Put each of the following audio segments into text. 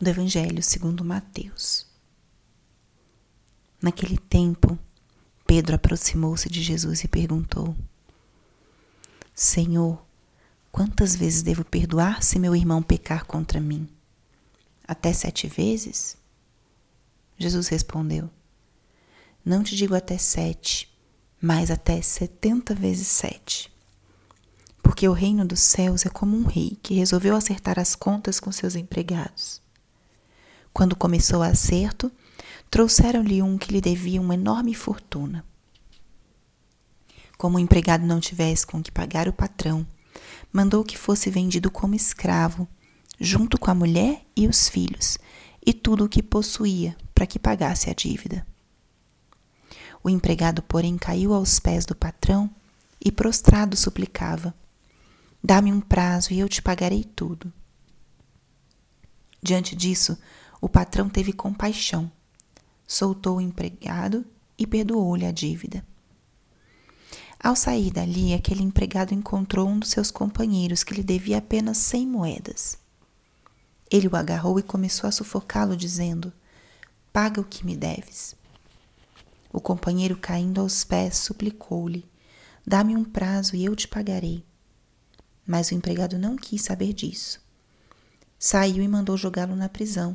do Evangelho segundo Mateus. Naquele tempo, Pedro aproximou-se de Jesus e perguntou: Senhor, quantas vezes devo perdoar se meu irmão pecar contra mim? Até sete vezes? Jesus respondeu: Não te digo até sete, mas até setenta vezes sete. Porque o reino dos céus é como um rei que resolveu acertar as contas com seus empregados. Quando começou o acerto, trouxeram-lhe um que lhe devia uma enorme fortuna. Como o empregado não tivesse com que pagar o patrão, mandou que fosse vendido como escravo, junto com a mulher e os filhos, e tudo o que possuía, para que pagasse a dívida. O empregado, porém, caiu aos pés do patrão e, prostrado, suplicava: Dá-me um prazo e eu te pagarei tudo. Diante disso, o patrão teve compaixão, soltou o empregado e perdoou-lhe a dívida. Ao sair dali, aquele empregado encontrou um dos seus companheiros que lhe devia apenas cem moedas. Ele o agarrou e começou a sufocá-lo, dizendo: Paga o que me deves. O companheiro, caindo aos pés, suplicou-lhe: Dá-me um prazo e eu te pagarei. Mas o empregado não quis saber disso. Saiu e mandou jogá-lo na prisão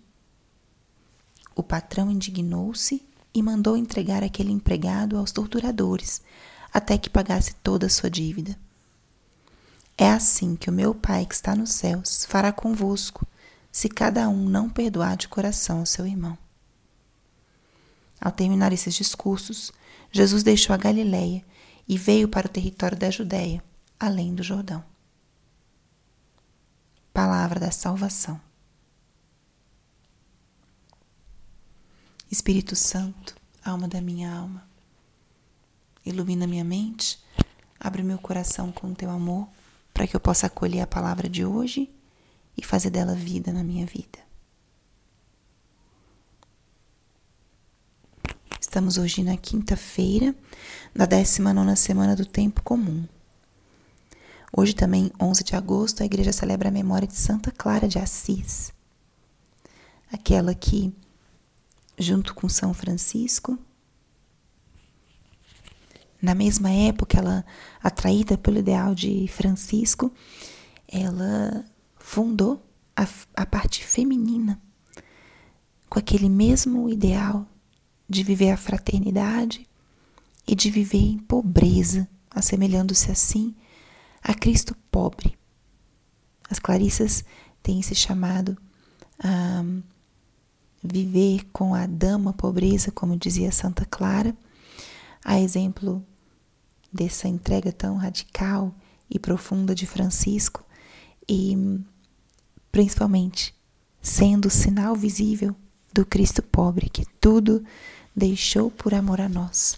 O patrão indignou-se e mandou entregar aquele empregado aos torturadores, até que pagasse toda a sua dívida. É assim que o meu Pai que está nos céus fará convosco, se cada um não perdoar de coração ao seu irmão. Ao terminar esses discursos, Jesus deixou a Galiléia e veio para o território da Judéia, além do Jordão. Palavra da salvação. Espírito Santo, alma da minha alma, ilumina minha mente, abre meu coração com o teu amor, para que eu possa acolher a palavra de hoje e fazer dela vida na minha vida. Estamos hoje na quinta-feira da 19 semana do Tempo Comum. Hoje também, 11 de agosto, a igreja celebra a memória de Santa Clara de Assis, aquela que junto com São Francisco. Na mesma época, ela, atraída pelo ideal de Francisco, ela fundou a, a parte feminina com aquele mesmo ideal de viver a fraternidade e de viver em pobreza, assemelhando-se assim a Cristo pobre. As Clarissas têm esse chamado a viver com a dama pobreza, como dizia Santa Clara, a exemplo dessa entrega tão radical e profunda de Francisco, e principalmente sendo o sinal visível do Cristo pobre que tudo deixou por amor a nós.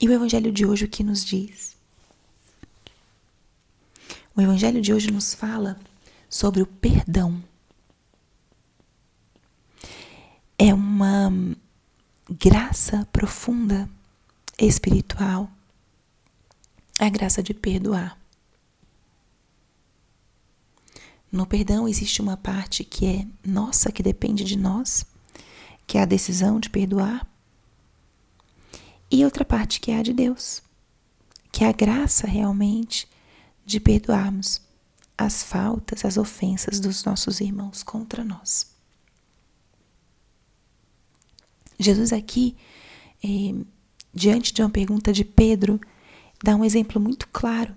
E o Evangelho de hoje o que nos diz? O Evangelho de hoje nos fala sobre o perdão é graça profunda espiritual, a graça de perdoar. No perdão existe uma parte que é nossa, que depende de nós, que é a decisão de perdoar, e outra parte que é a de Deus, que é a graça realmente de perdoarmos as faltas, as ofensas dos nossos irmãos contra nós. Jesus aqui, eh, diante de uma pergunta de Pedro, dá um exemplo muito claro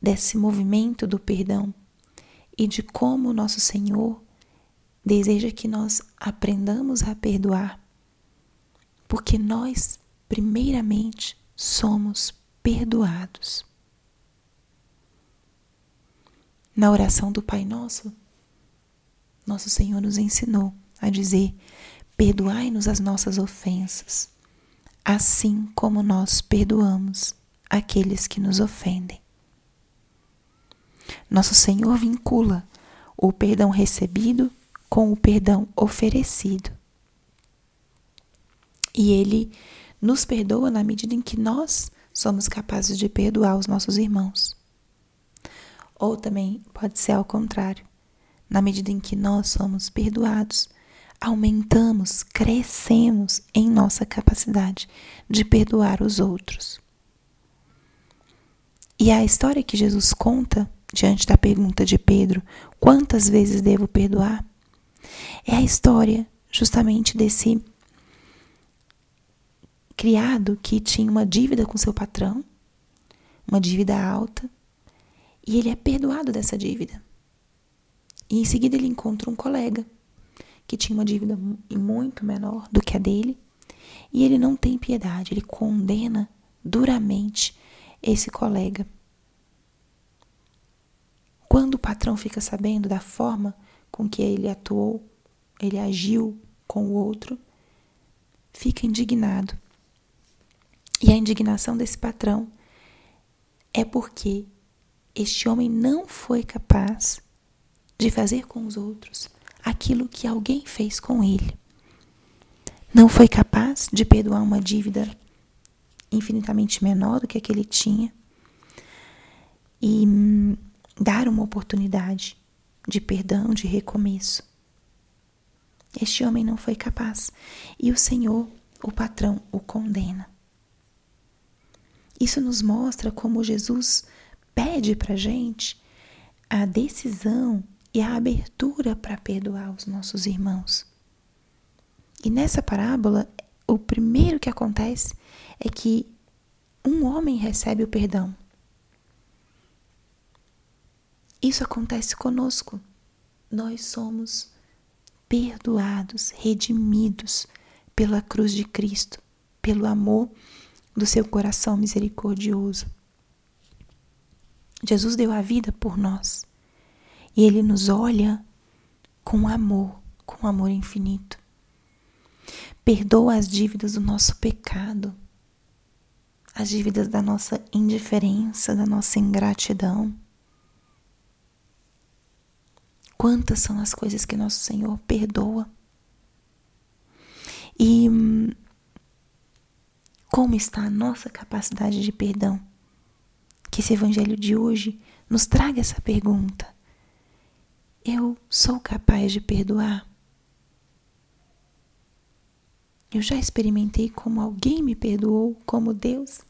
desse movimento do perdão e de como o nosso Senhor deseja que nós aprendamos a perdoar, porque nós, primeiramente, somos perdoados. Na oração do Pai Nosso, nosso Senhor nos ensinou a dizer: Perdoai-nos as nossas ofensas, assim como nós perdoamos aqueles que nos ofendem. Nosso Senhor vincula o perdão recebido com o perdão oferecido. E Ele nos perdoa na medida em que nós somos capazes de perdoar os nossos irmãos. Ou também pode ser ao contrário. Na medida em que nós somos perdoados, aumentamos, crescemos em nossa capacidade de perdoar os outros. E a história que Jesus conta diante da pergunta de Pedro: quantas vezes devo perdoar? É a história justamente desse criado que tinha uma dívida com seu patrão, uma dívida alta, e ele é perdoado dessa dívida. E em seguida ele encontra um colega que tinha uma dívida muito menor do que a dele, e ele não tem piedade, ele condena duramente esse colega. Quando o patrão fica sabendo da forma com que ele atuou, ele agiu com o outro, fica indignado. E a indignação desse patrão é porque este homem não foi capaz de fazer com os outros aquilo que alguém fez com ele. Não foi capaz de perdoar uma dívida infinitamente menor do que a que ele tinha e hum, dar uma oportunidade de perdão, de recomeço. Este homem não foi capaz e o Senhor, o patrão, o condena. Isso nos mostra como Jesus pede para gente a decisão e a abertura para perdoar os nossos irmãos. E nessa parábola, o primeiro que acontece é que um homem recebe o perdão. Isso acontece conosco. Nós somos perdoados, redimidos pela cruz de Cristo, pelo amor do seu coração misericordioso. Jesus deu a vida por nós e ele nos olha com amor, com amor infinito. Perdoa as dívidas do nosso pecado, as dívidas da nossa indiferença, da nossa ingratidão. Quantas são as coisas que nosso Senhor perdoa? E hum, como está a nossa capacidade de perdão? Que esse evangelho de hoje nos traga essa pergunta. Eu sou capaz de perdoar? Eu já experimentei como alguém me perdoou, como Deus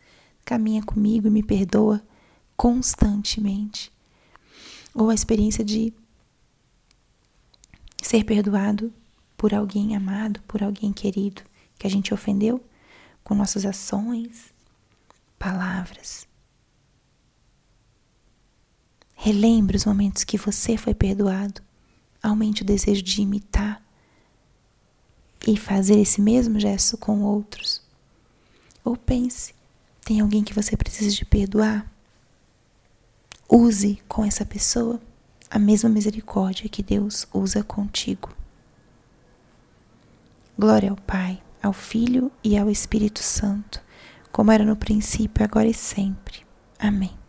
caminha comigo e me perdoa constantemente. Ou a experiência de ser perdoado por alguém amado, por alguém querido que a gente ofendeu com nossas ações, palavras. Relembre os momentos que você foi perdoado. Aumente o desejo de imitar e fazer esse mesmo gesto com outros. Ou pense, tem alguém que você precisa de perdoar? Use com essa pessoa a mesma misericórdia que Deus usa contigo. Glória ao Pai ao Filho e ao Espírito Santo, como era no princípio, agora e sempre. Amém.